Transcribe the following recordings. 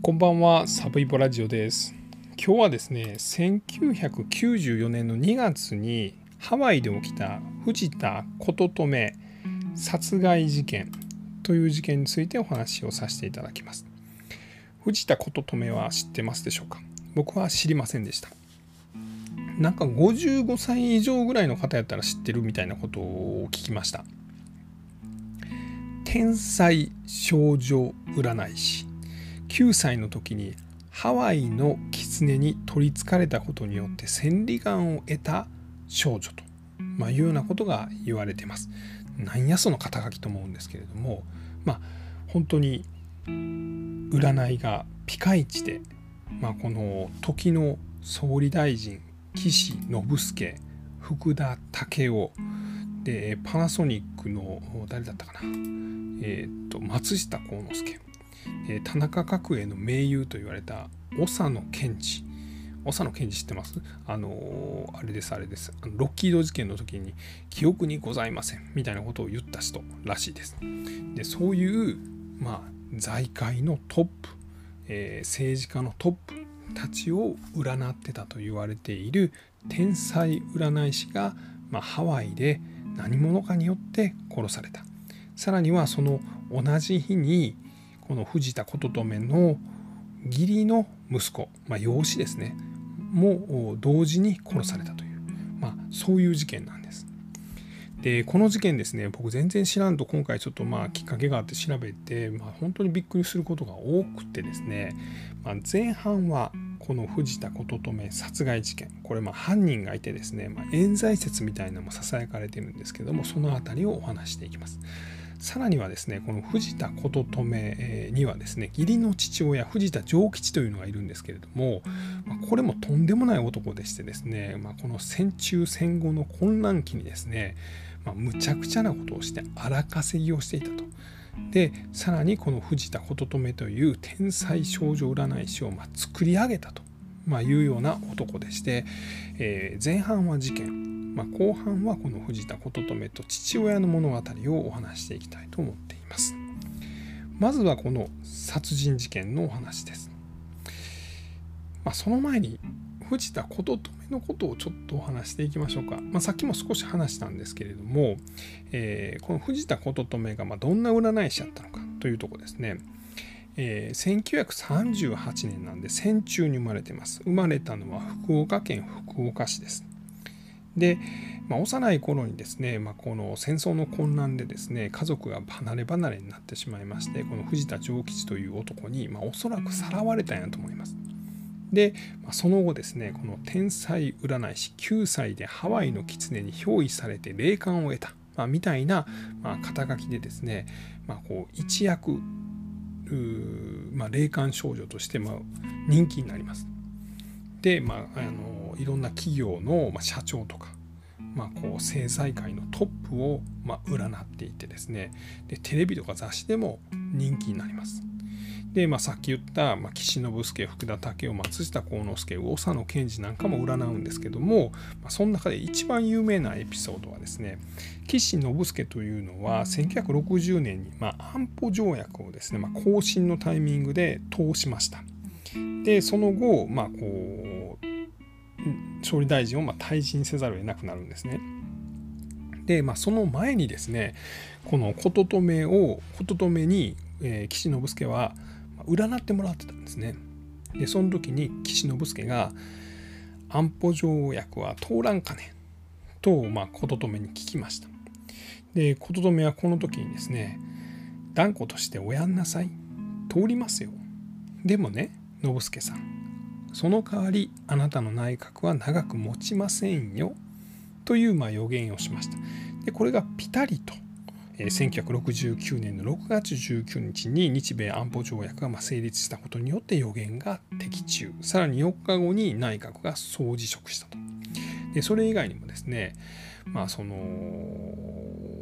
こんばんは、サブイボラジオです。今日はですね、1994年の2月にハワイで起きた藤田琴留殺害事件という事件についてお話をさせていただきます。藤田琴留は知ってますでしょうか？僕は知りませんでした。なんか55歳以上ぐらいの方やったら知ってるみたいなことを聞きました。天才少女占い師9歳の時にハワイの狐に取りつかれたことによって千里眼を得た少女と、まあ、いうようなことが言われてます。なんやその肩書きと思うんですけれどもまあ本当に占いがピカイチで、まあ、この時の総理大臣岸信介福田武雄でパナソニックの誰だったかな、えー、と松下幸之助、え田中角栄の盟友と言われた長野健治。長野健治知ってます？あのあれですあれです。あのロッキード事件の時に記憶にございません。みたいなことを言った人らしいです。でそういうまあ財界のトップ、えー政治家のトップたちを占ってたと言われている天才占い師が、まあ、ハワイで何者かによって殺された。さらにはその同じ日にこの藤田琴留の義理の息子、まあ、養子ですねも同時に殺されたという、まあ、そういう事件なんです。でこの事件ですね僕全然知らんと今回ちょっとまあきっかけがあって調べて、まあ、本当にびっくりすることが多くてですね、まあ、前半はこの藤田琴留殺害事件これまあ犯人がいてですね、まあ、冤罪説みたいなのもささやかれてるんですけどもその辺りをお話していきます。さらにはですねこの藤田琴留にはですね義理の父親藤田丈吉というのがいるんですけれども、これもとんでもない男でしてですね、まあ、この戦中戦後の混乱期にですね、まあ、むちゃくちゃなことをして荒稼ぎをしていたと。でさらにこの藤田琴留という天才少女占い師をまあ作り上げたと、まあ、いうような男でして、えー前半は事件、まあ、後半はこの藤田琴留と父親の物語をお話していきたいと思っています。まずはこの殺人事件のお話です。まあ、その前に藤田琴留のことをちょっとお話していきましょうか。まあ、さっきも少し話したんですけれども、えーこの藤田琴留がまどんな占い師だったのかというとこですね。えー1938年なんで戦中に生まれてます。生まれたのは福岡県福岡市です。で、まあ、幼い頃にですね、まあ、この戦争の混乱でですね家族が離れ離れになってしまいましてこの藤田丈吉という男に、まあ、おそらくさらわれたんやと思います。で、まあ、その後ですねこの天才占い師9歳でハワイの狐に憑依されて霊感を得た、まあ、みたいな、まあ、肩書きでですね、まあ、こう一躍まあ、霊感少女としてまあ人気になります。で、まあ、あのいろんな企業の社長とか、まあ、こう政財界のトップをま占っていてですねでテレビとか雑誌でも人気になります。で、まあ、さっき言った、まあ、岸信介福田武雄松下幸之助長野健治なんかも占うんですけども、まあ、その中で一番有名なエピソードはですね岸信介というのは1960年に、まあ、安保条約をですね、まあ、更新のタイミングで通しました。でその後、まあ、こう総理大臣をまあ退陣せざるを得なくなるんですね。で、まあ、その前にですねこの琴留を琴留に、えー岸信介は占ってもらってたんですね。でその時に岸信介が「安保条約は通らんかね」と、まあ、琴留に聞きました。で琴留はこの時にですね「断固としておやんなさい通りますよ」でもね信介さんその代わりあなたの内閣は長く持ちませんよというま予言をしました。でこれがピタリと、1969年の6月19日に日米安保条約が成立したことによって予言が的中さらに4日後に内閣が総辞職したと。でそれ以外にもですねまあその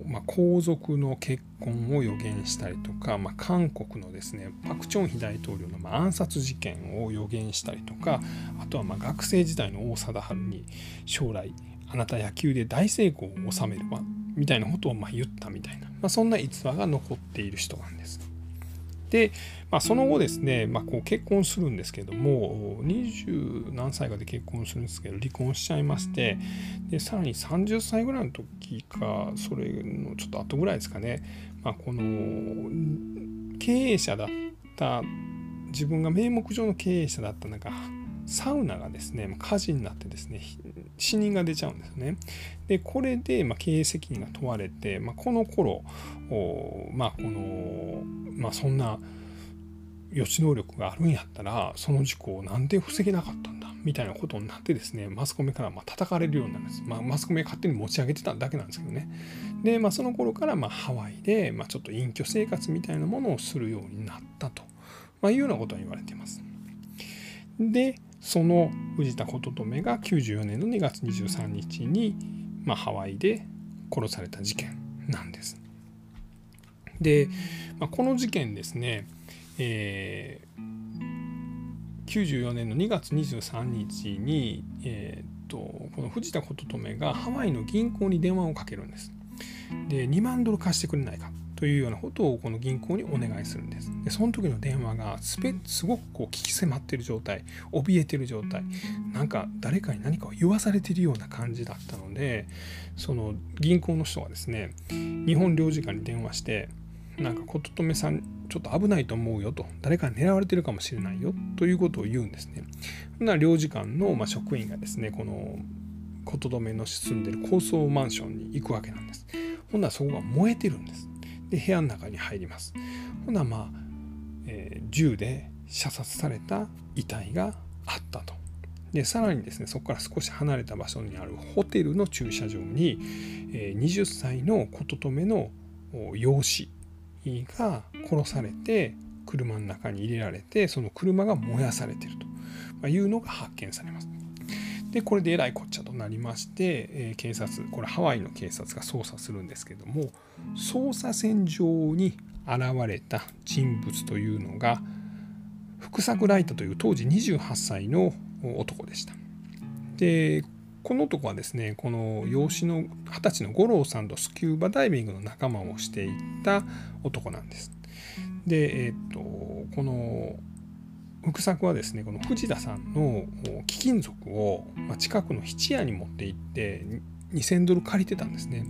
まあ、皇族の結婚を予言したりとか、まあ、韓国のですねパク・チョンヒ大統領のま暗殺事件を予言したりとかあとはまあ学生時代の王貞治に将来あなた野球で大成功を収めるわみたいなことをまあ言ったみたいな、まあ、そんな逸話が残っている人なんです。で、まあ、その後ですね、まあ、こう結婚するんですけども20何歳かで結婚するんですけど離婚しちゃいましてでさらに30歳ぐらいの時かそれのちょっと後ぐらいですかね、まあ、この経営者だった自分が名目上の経営者だったなんかサウナがですね火事になってですね死人が出ちゃうんですね。でこれで、まあ、経営責任が問われて、まあ、この頃まあこのまあそんな予知能力があるんやったらその事故をなんで防げなかったんだみたいなことになってですねマスコミからまあ叩かれるようになるんです、まあ、マスコミが勝手に持ち上げてただけなんですけどね。で、まあ、その頃からまあハワイで、まあちょっと隠居生活みたいなものをするようになったと、まいうようなことが言われています。でその藤田琴留が94年の2月23日に、まあ、ハワイで殺された事件なんです。で、まあ、この事件ですね、えー、94年の2月23日に、えー、とこの藤田琴留がハワイの銀行に電話をかけるんです。で2万ドル貸してくれないかというようなことをこの銀行にお願いするんです。でその時の電話がすすごくこう聞き迫ってる状態怯えてる状態なんか誰かに何かを言わされてるような感じだったのでその銀行の人がですね日本領事館に電話してなんか琴留さんちょっと危ないと思うよと誰かに狙われてるかもしれないよということを言うんですね。な領事館のま職員がですねこの琴留の住んでる高層マンションに行くわけなんです。ほんならそこが燃えてるんです。で部屋の中に入りますほなまあ、えー、銃で射殺された遺体があったとでさらにですねそこから少し離れた場所にあるホテルの駐車場に、えー、20歳の琴留の養子が殺されて車の中に入れられてその車が燃やされているというのが発見されます。でこれでえらいこっちゃとなりまして、えー、警察これハワイの警察が捜査するんですけども捜査線上に現れた人物というのが福作ライトという当時28歳の男でした。でこの男はですねこの養子の二十歳の五郎さんとスキューバダイビングの仲間をしていた男なんです。で、えー、っとこの福作はですねこの藤田さんの貴金属を近くの質屋に持って行って2000ドル借りてたんですね。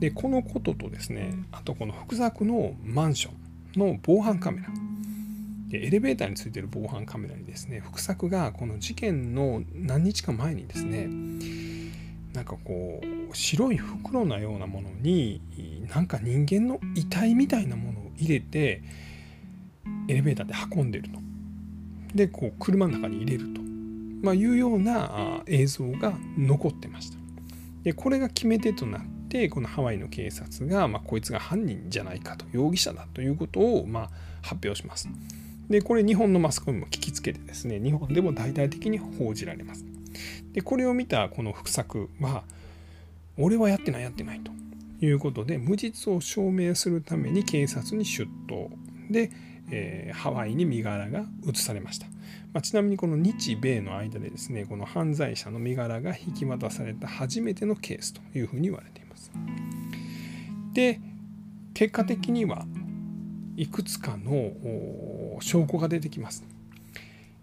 でこのこととですねあとこの福作のマンションの防犯カメラエレベーターについてる防犯カメラにですね福作がこの事件の何日か前にですねなんかこう白い袋のようなものになんか人間の遺体みたいなものを入れてエレベーターで運んでると。でこう車の中に入れると、まあ、いうような映像が残ってました。でこれが決め手となってこのハワイの警察が、まあ、こいつが犯人じゃないかと容疑者だということを、まあ、発表します。でこれ日本のマスコミも聞きつけてですね日本でも大々的に報じられます。でこれを見たこの福作は俺はやってないやってないということで無実を証明するために警察に出頭でえー、ハワイに身柄が移されました、まあ、ちなみにこの日米の間でですねこの犯罪者の身柄が引き渡された初めてのケースというふうに言われています。で結果的にはいくつかの証拠が出てきます、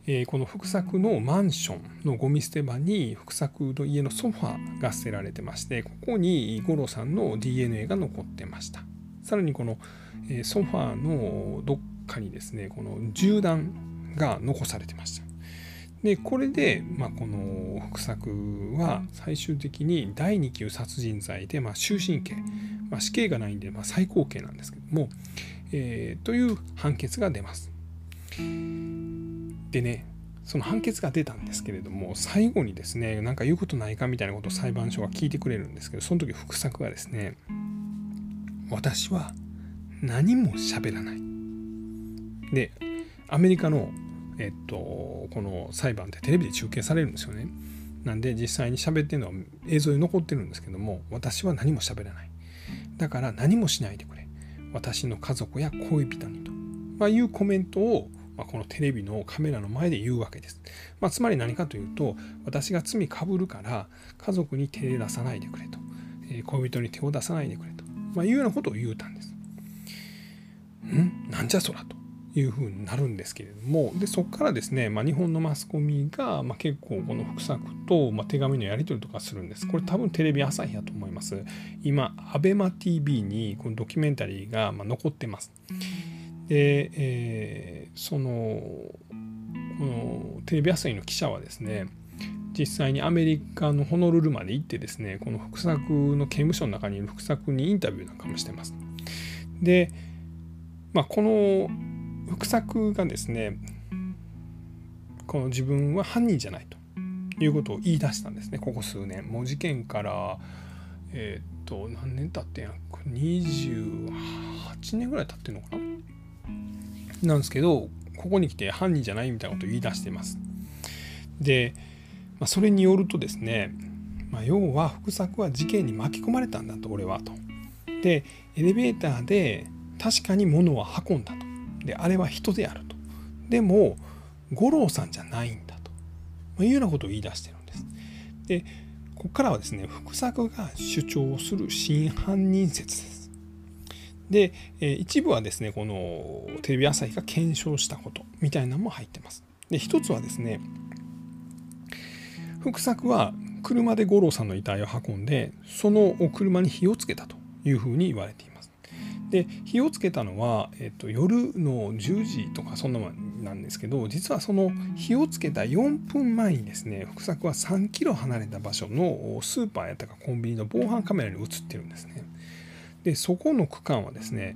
えー、この福作のマンションのゴミ捨て場に福作の家のソファーが捨てられてましてここに五郎さんの DNA が残ってました。さらにこのソファーのどっかにですねこの銃弾が残されてましたでこれで、まあ、この福作は最終的に第2級殺人罪で、まあ、終身刑、まあ、死刑がないんで、まあ、最高刑なんですけども、えー、という判決が出ます。でねその判決が出たんですけれども最後にですね何か言うことないかみたいなことを裁判所が聞いてくれるんですけどその時福作がですね私は何も喋らないでアメリカの、えっと、この裁判ってテレビで中継されるんですよね。なんで実際に喋ってるのは映像に残ってるんですけども私は何も喋らない。だから何もしないでくれ。私の家族や恋人にと、まあ、いうコメントを、まあ、このテレビのカメラの前で言うわけです。まあ、つまり何かというと私が罪かぶるから家族に手出さないでくれと、えー、恋人に手を出さないでくれと、ま、いうようなことを言うたんです。ん？なんじゃそらと。いうふうになるんですけれどもでそこからですね、まあ、日本のマスコミが、まあ、結構この福作と、まあ、手紙のやり取りとかするんです。これ多分テレビ朝日やと思います。今 ABEMATV にこのドキュメンタリーが、まあ、残ってます。で、えー、そのこのテレビ朝日の記者はですね実際にアメリカのホノルルまで行ってですねこの福作の刑務所の中にいる福作にインタビューなんかもしてます。で、まあ、この福作がですねこの自分は犯人じゃないということを言い出したんですね。ここ数年。もう事件からえっ、と何年経ってんや28年ぐらい経ってんのかな。なんですけどここに来て犯人じゃないみたいなことを言い出しています。で、まあ、それによるとですね、まあ、要は福作は事件に巻き込まれたんだと俺はと。でエレベーターで確かに物は運んだと。であれは人であると。でも五郎さんじゃないんだと、まいうようなことを言い出してるんです。でここからはですね福作が主張する真犯人説です。で、え一部はですねこのテレビ朝日が検証したことみたいなのも入ってます。で一つはですね福作は車で五郎さんの遺体を運んでその車に火をつけたというふうに言われています。で火をつけたのは、えっと、夜の10時とかそんなもんなんですけど実はその火をつけた4分前にですね福作は3キロ離れた場所のスーパーやったかコンビニの防犯カメラに映ってるんですね。でそこの区間はですね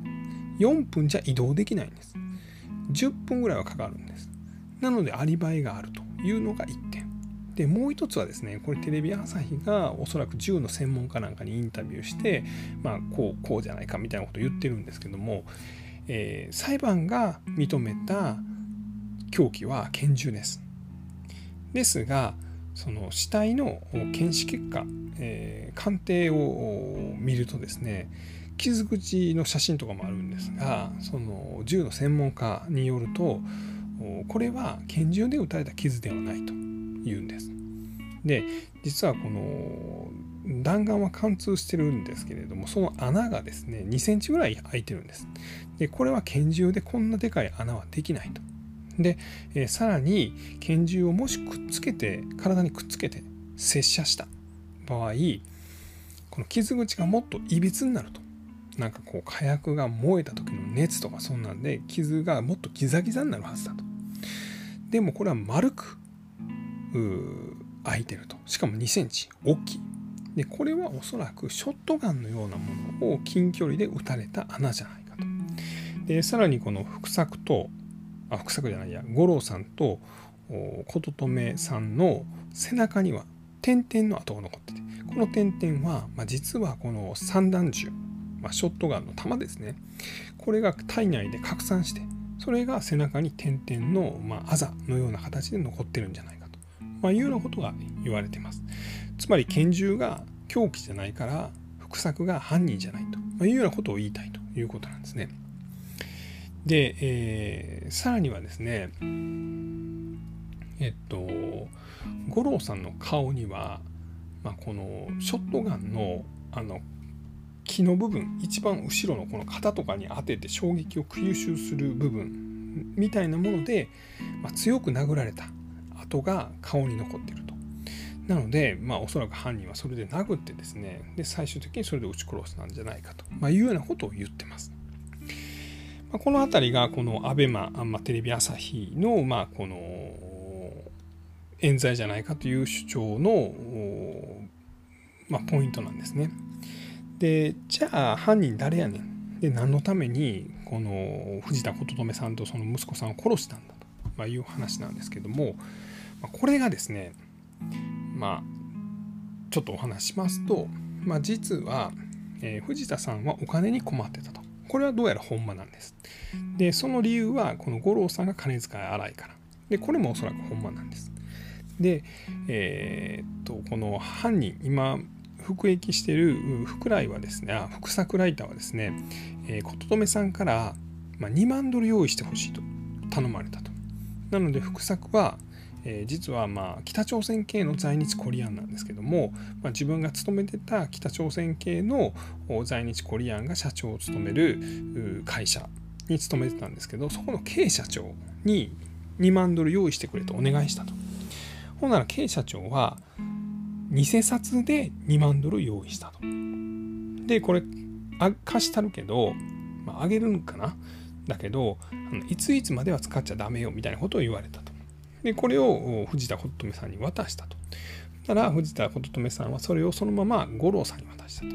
4分じゃ移動できないんです。10分ぐらいはかかるんです。なのでアリバイがあるというのが1。でもう一つはですねこれテレビ朝日がおそらく銃の専門家なんかにインタビューして、まあ、こうこうじゃないかみたいなことを言ってるんですけども、えー、裁判が認めた凶器は拳銃です。ですがその死体の検視結果、えー、鑑定を見るとですね傷口の写真とかもあるんですがその銃の専門家によるとこれは拳銃で撃たれた傷ではないと言うんです。で実はこの弾丸は貫通してるんですけれどもその穴がですね2センチぐらい開いてるんです。でこれは拳銃でこんなでかい穴はできないと。で、え、さらに拳銃をもしくっつけて体にくっつけて接射した場合この傷口がもっといびつになると。なんかこう火薬が燃えた時の熱とかそんなんで傷がもっとギザギザになるはずだと。でもこれは丸く開いてると。しかも2センチ大きい。でこれはおそらくショットガンのようなものを近距離で撃たれた穴じゃないかと。でさらにこの福作とあ福作じゃないや五郎さんと琴留さんの背中には点々の跡が残ってて。この点々は、まあ、実はこの散弾銃、まあ、ショットガンの弾ですね。これが体内で拡散してそれが背中に点々の、まあ、あざのような形で残ってるんじゃないかまあ、いうようなことが言われてます。つまり拳銃が凶器じゃないから福作が犯人じゃないと、いうようなことを言いたいということなんですね。で、えー、さらにはですねえっと五郎さんの顔には、まあ、このショットガンのあの木の部分一番後ろのこの肩とかに当てて衝撃を吸収する部分みたいなもので、まあ、強く殴られたが顔に残っていると。なので、まあ、おそらく犯人はそれで殴ってですねで最終的にそれで撃ち殺したんじゃないかと、まあ、いうようなことを言ってます。まあ、この辺りがこの ABEMA、まあ、テレビ朝日の、まあ、この冤罪じゃないかという主張の、まあ、ポイントなんですね。でじゃあ犯人誰やねんで何のためにこの藤田琴留さんとその息子さんを殺したんだと、まあ、いう話なんですけども、これがですねまあちょっとお話しますと、まあ、実は、えー、藤田さんはお金に困ってたと。これはどうやらほんまなんです。で、その理由は、この五郎さんが金遣い荒いから。で、これもおそらくほんまなんです。で、えー、っと、この犯人、今、服役している福来はですね、あ福作ライターはですね、えー、琴留さんから、まあ、2万ドル用意してほしいと頼まれたと。なので、福作は、えー、実はまあ北朝鮮系の在日コリアンなんですけども、まあ、自分が勤めてた北朝鮮系の在日コリアンが社長を務める会社に勤めてたんですけどそこの K 社長に2万ドル用意してくれとお願いしたと。ほんなら K 社長は偽札で2万ドル用意したと。でこれ貸したるけど、まあ、あげるんかな？だけどいついつまでは使っちゃダメよみたいなことを言われたでこれを藤田琴留さんに渡したと。たら藤田琴留さんはそれをそのまま五郎さんに渡したと。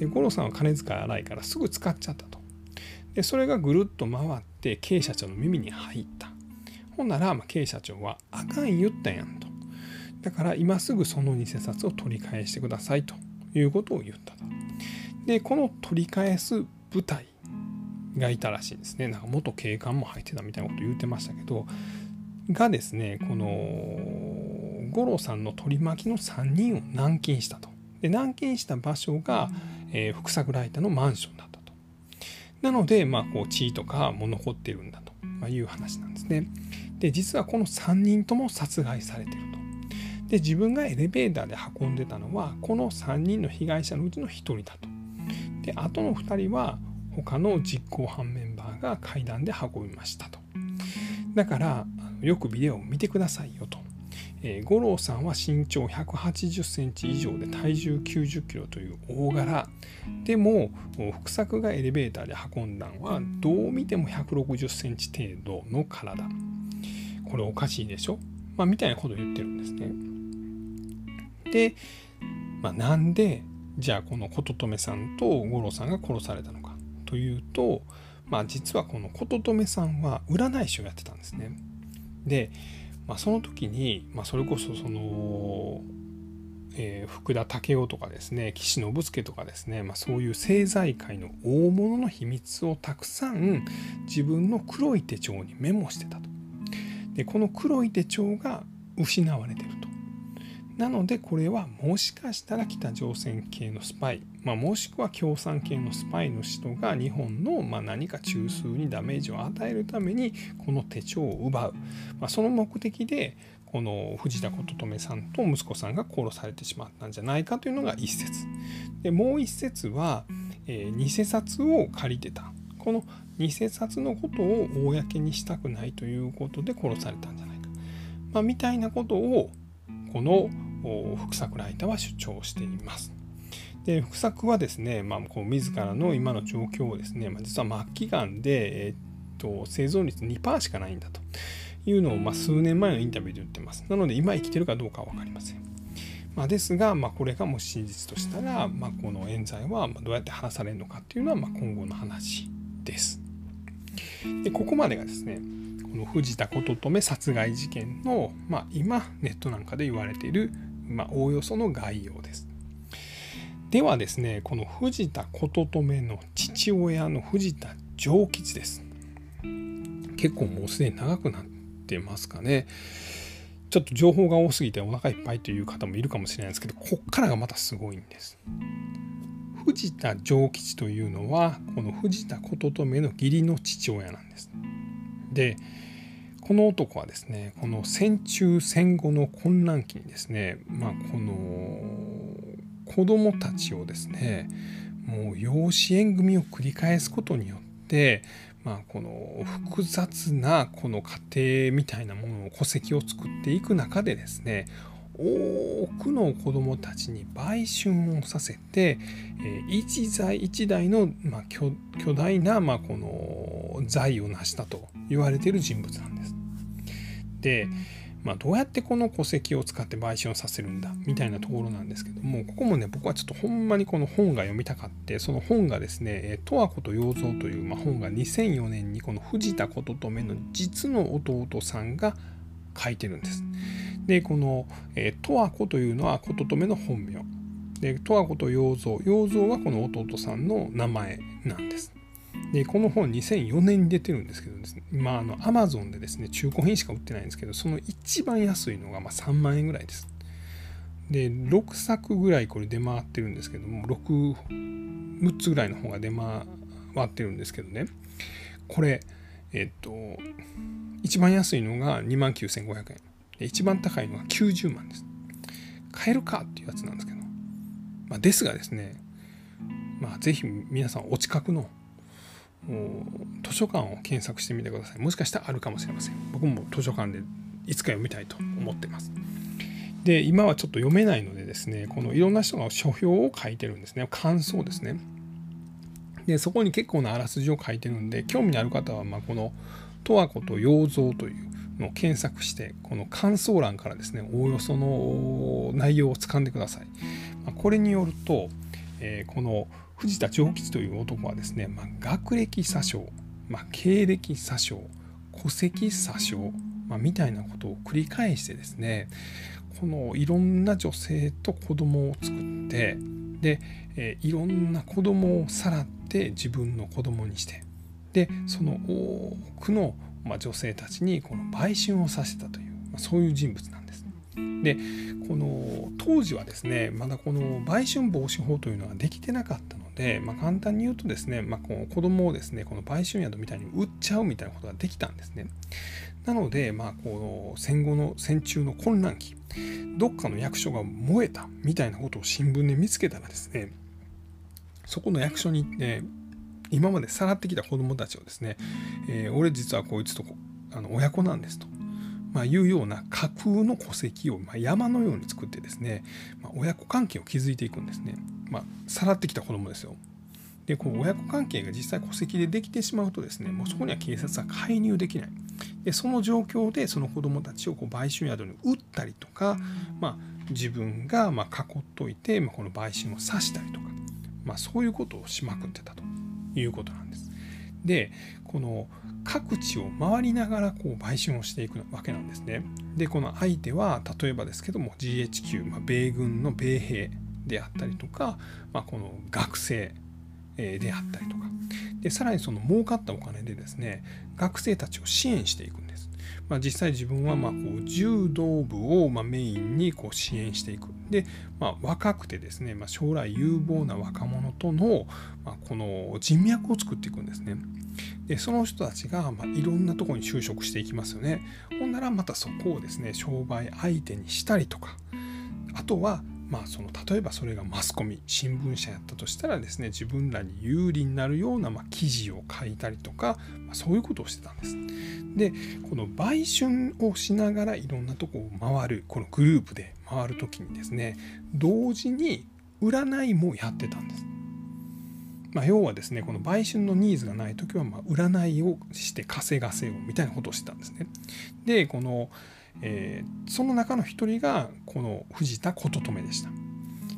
で五郎さんは金遣い荒いからすぐ使っちゃったと。でそれがぐるっと回って K 社長の耳に入った。ほんなら、まあ、K 社長はあかん言ったやんと。だから今すぐその偽札を取り返してくださいということを言ったと。でこの取り返す部隊がいたらしいんですね。なんか元警官も入ってたみたいなこと言ってましたけどがですねこの五郎さんの取り巻きの3人を軟禁したと。で軟禁した場所が、えー、福作ライターのマンションだったと。なので、まあ、こう地位とかも残ってるんだと。いう話なんですね。で実はこの3人とも殺害されてると。で自分がエレベーターで運んでたのはこの3人の被害者のうちの1人だと。であとの2人は他の実行犯メンバーが階段で運びましたと。だからよくビデオを見てくださいよと、えー、五郎さんは身長180センチ以上で体重90キロという大柄。でも福作がエレベーターで運んだのはどう見ても160センチ程度の体。これおかしいでしょ、まあ、みたいなことを言ってるんですね。で、まあ、なんでじゃあこの琴留さんと五郎さんが殺されたのかというと、まあ、実はこの琴留さんは占い師をやってたんですね。で、まあ、その時に、まあ、それこそその、えー、福田武雄とかですね岸信介とかですね、まあ、そういう政財界の大物の秘密をたくさん自分の黒い手帳にメモしてたと。でこの黒い手帳が失われてると。なのでこれはもしかしたら北朝鮮系のスパイ、まあ、もしくは共産系のスパイの人が日本のま何か中枢にダメージを与えるためにこの手帳を奪う、まあ、その目的でこの藤田琴留さんと息子さんが殺されてしまったんじゃないかというのが一説。でもう一説は、えー、偽札を借りてた。この偽札のことを公にしたくないということで殺されたんじゃないか、まあ、みたいなことをこの福作ライターは主張しています。で福作はですね、まあ、こう自らの今の状況をですね、まあ、実は末期がんで、えー、っと生存率2%しかないんだというのを、まあ、数年前のインタビューで言ってます。なので今生きてるかどうかは分かりません。まあ、ですが、まあ、これがもし真実としたら、まあ、この冤罪はどうやって話されるのかっていうのは、まあ、今後の話です。でここまでがですねの藤田琴留殺害事件の、まあ、今ネットなんかで言われているまあ、おおよその概要です。ではですねこの藤田琴留の父親の藤田丈吉です。結構もうすでに長くなってますかね。ちょっと情報が多すぎてお腹いっぱいという方もいるかもしれないですけどこっからがまたすごいんです。藤田丈吉というのはこの藤田琴留の義理の父親なんです。でこの男はですねこの戦中戦後の混乱期にですねまあこの子供たちをですねもう養子縁組を繰り返すことによってまあ、この複雑なこの家庭みたいなものを戸籍を作っていく中でですね多くの子どもたちに売春をさせて、一財一代の、まあ、巨大な、まあ、この財を成したと言われている人物なんです。で、まあ、どうやってこの戸籍を使って売春をさせるんだみたいなところなんですけどもここもね僕はちょっとほんまにこの本が読みたかってその本がですね「十和子と洋蔵」という、まあ、本が2004年にこの藤田琴留の実の弟さんが書いてるんです。でこの「十和子」というのは琴留の本名。で十和子と洋蔵洋蔵はこの弟さんの名前なんです。でこの本2004年に出てるんですけどですね。まああの Amazon でですね中古品しか売ってないんですけどその一番安いのがま3万円ぐらいです。で6作ぐらいこれ出回ってるんですけども66つぐらいの本が出回ってるんですけどね。これえっと一番安いのが2万9500円。で一番高いのが90万です。買えるかっていうやつなんですけど、まあ、ですがですねまあ、ぜひ皆さんお近くの図書館を検索してみてください。もしかしたらあるかもしれません。僕も図書館でいつか読みたいと思ってます。で今はちょっと読めないのでですねこのいろんな人が書評を書いてるんですね。感想ですね。でそこに結構なあらすじを書いてるんで興味のある方はまこの「十和子と洋蔵」というの検索してこの感想欄からですねおおよその内容をつかんでください。まこれによると、えこの藤田長吉という男はですね、ま、学歴詐称、ま、経歴詐称戸籍詐称、ま、みたいなことを繰り返してですねこのいろんな女性と子供を作ってで、えいろんな子供をさらって自分の子供にしてでその多くのまあ、女性たちにこの売春をさせたという、まあ、そういう人物なんです。でこの当時はですねまだこの売春防止法というのはできてなかったので、まあ、簡単に言うとですね、まあ、この子供をですねこの売春宿みたいに売っちゃうみたいなことができたんですね。なので、まあ、この戦後の戦中の混乱期どっかの役所が燃えたみたいなことを新聞で見つけたらですねそこの役所に行って今までさらってきた子供たちをですね、えー、俺実はこいつとこあの親子なんですと、まあ、いうような架空の戸籍を、ま、山のように作ってですね、まあ、親子関係を築いていくんですね、まあ、さらってきた子供ですよ。でこう親子関係が実際戸籍でできてしまうとですねもうそこには警察は介入できない。でその状況でその子供たちをこう売春宿に売ったりとか、まあ、自分がま囲っといて、ま、この売春を刺したりとか、まあ、そういうことをしまくってたと。いうことなんです。でこの各地を回りながらこう売春をしていくわけなんですね。でこの相手は例えばですけども GHQ、まあ、米軍の米兵であったりとか、まあ、この学生であったりとかでさらにその儲かったお金でですね学生たちを支援していくんです。まあ、実際自分はまあこう柔道部をまメインにこう支援していくで、まあ、若くてですね、まあ、将来有望な若者との、まあ、この人脈を作っていくんですね。でその人たちが、まあ、いろんなところに就職していきますよね。ほんならまたそこをですね商売相手にしたりとかあとはまあ、その例えばそれがマスコミ新聞社やったとしたらですね自分らに有利になるような、ま記事を書いたりとか、ま、そういうことをしてたんです。でこの売春をしながらいろんなとこを回るこのグループで回る時にですね同時に占いもやってたんです。まあ、要はですねこの売春のニーズがない時はま占いをして稼がせようみたいなことをしてたんですね。でこのえー、その中の一人がこの藤田琴留でした。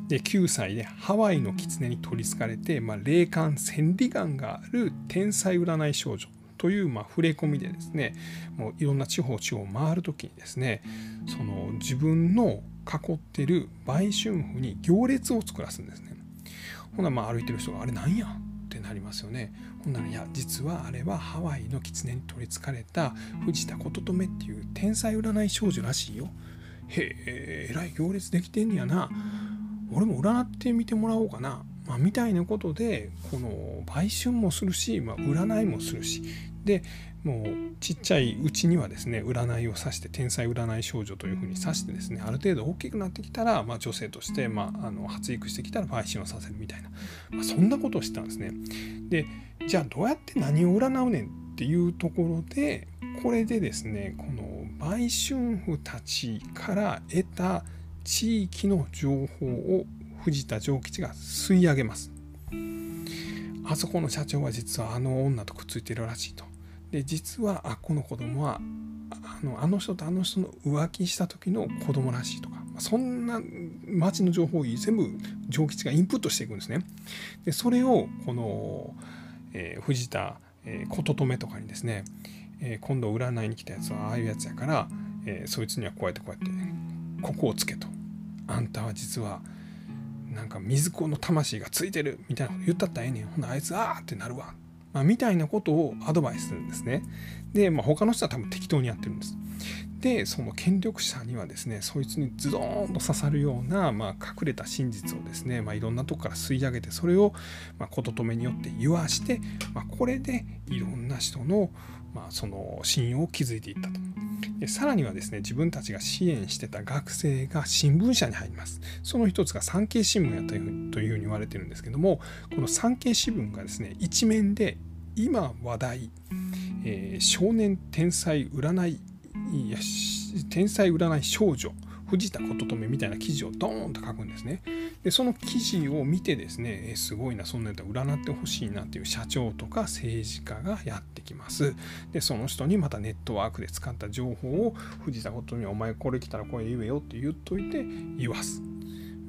で9歳でハワイの狐に取りつかれて、まあ、霊感千里眼がある天才占い少女という、まあ、触れ込みでですねもういろんな地方地方を回る時にですねその自分の囲ってる売春婦に行列を作らすんですね。ほなまあ歩いてる人があれなんやってなりますよね。ほんや実はあれはハワイの狐に取りつかれた藤田琴留っていう天才占い少女らしいよ。へええらい行列できてんねやな。俺も占ってみてもらおうかな。まあ、みたいなことでこの売春もするし、まあ、占いもするしでもうちっちゃいうちにはですね占いを指して天才占い少女というふうに指してですねある程度大きくなってきたら、まあ、女性として、まあ、あの発育してきたら売春をさせるみたいな、まあ、そんなことをしてたんですね。でじゃあどうやって何を占うねんっていうところでこれでですねこの売春婦たちから得た地域の情報を藤田丈吉が吸い上げます。あそこの社長は実はあの女とくっついてるらしいと。で実はあこの子供はあのあの人とあの人の浮気した時の子供らしいとかそんな町の情報を全部上吉がインプットしていくんですね。でそれをこの、えー、藤田、えー、琴留とかにですね、えー、今度占いに来たやつはああいうやつやから、えー、そいつにはこうやってこうやってここをつけと。あんたは実はなんか水子の魂がついてるみたいなこと言ったったらええねんほなあいつあーってなるわまあ、みたいなことをアドバイスするんですね。で、まあ、他の人は多分適当にやってるんです。で、その権力者にはですね、そいつにズドーンと刺さるような、まあ、隠れた真実をですね、まあ、いろんなとこから吸い上げて、それを、まあ、言留めによって言わして、まあ、これでいろんな人の、まあ、その信用を築いていったと。でさらにはですね自分たちが支援してた学生が新聞社に入りますその一つが産経新聞やというふうに言われてるんですけどもこの産経新聞がですね一面で今話題、えー、少年天才占いいや天才占い少女藤田琴留みたいな記事をドーンと書くんですね。でその記事を見てですねえすごいなそんなやったら占ってほしいなっていう社長とか政治家がやってきます。でその人にまたネットワークで使った情報を藤田琴留お前これ来たらこれ言えよって言っといて言わす。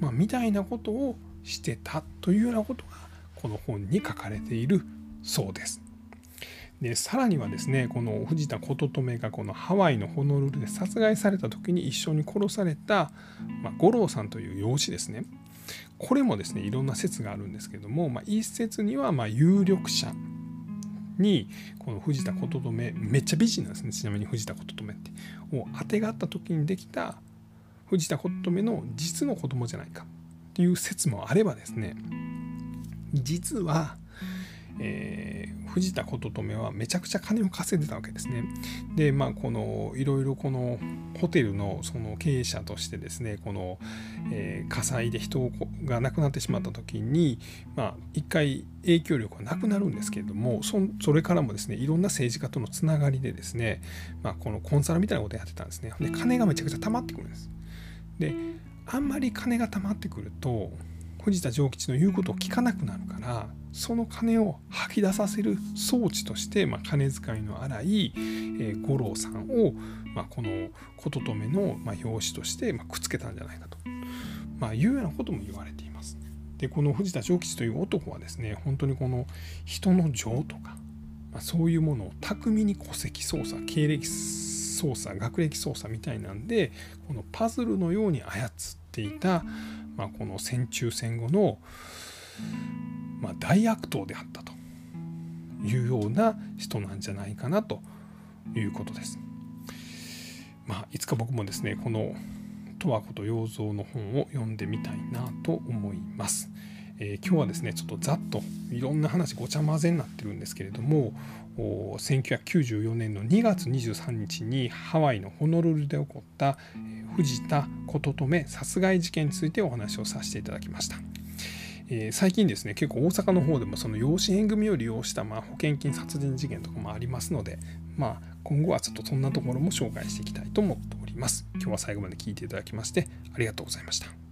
まあ、みたいなことをしてたというようなことがこの本に書かれているそうです。でさらにはですねこの藤田琴留がこのハワイのホノルルで殺害された時に一緒に殺された、まあ、五郎さんという養子ですね。これもですねいろんな説があるんですけども、まあ、一説にはま有力者にこの藤田琴留めっちゃ美人なんですね。ちなみに藤田琴留って。をあてがった時にできた藤田琴留の実の子供じゃないかっていう説もあればですね実はえー、藤田琴留はめちゃくちゃ金を稼いでたわけですね。でまあこのいろいろこのホテルのその経営者としてですねこの、えー、火災で人が亡くなってしまった時にまあ一回影響力がなくなるんですけれどもそそれからもですねいろんな政治家とのつながりでですね、まあ、このコンサルみたいなことやってたんですね。で金がめちゃくちゃ溜まってくるんです。であんまり金が溜まってくると藤田丈吉の言うことを聞かなくなるからその金を吐き出させる装置として、まあ、金遣いの荒い、えー、五郎さんを、まあ、この琴留の、まあ、表紙として、まあ、くっつけたんじゃないかと、まあ、いうようなことも言われています。でこの藤田長吉という男はですね本当にこの人の情とか、まあ、そういうものを巧みに戸籍操作経歴操作学歴操作みたいなんでこのパズルのように操っていた、まあ、この戦中戦後のまあ、大悪党であったというような人なんじゃないかなということです。まあ、いつか僕もですねこの十和子と洋蔵の本を読んでみたいなと思います。えー、今日はですねちょっとざっといろんな話ごちゃ混ぜになってるんですけれども1994年の2月23日にハワイのホノルルで起こった藤田琴留殺害事件についてお話をさせていただきました。えー、最近ですね結構大阪の方でもその養子縁組を利用したまあ保険金殺人事件とかもありますので、まあ、今後はちょっとそんなところも紹介していきたいと思っております。今日は最後まで聞いていただきましてありがとうございました。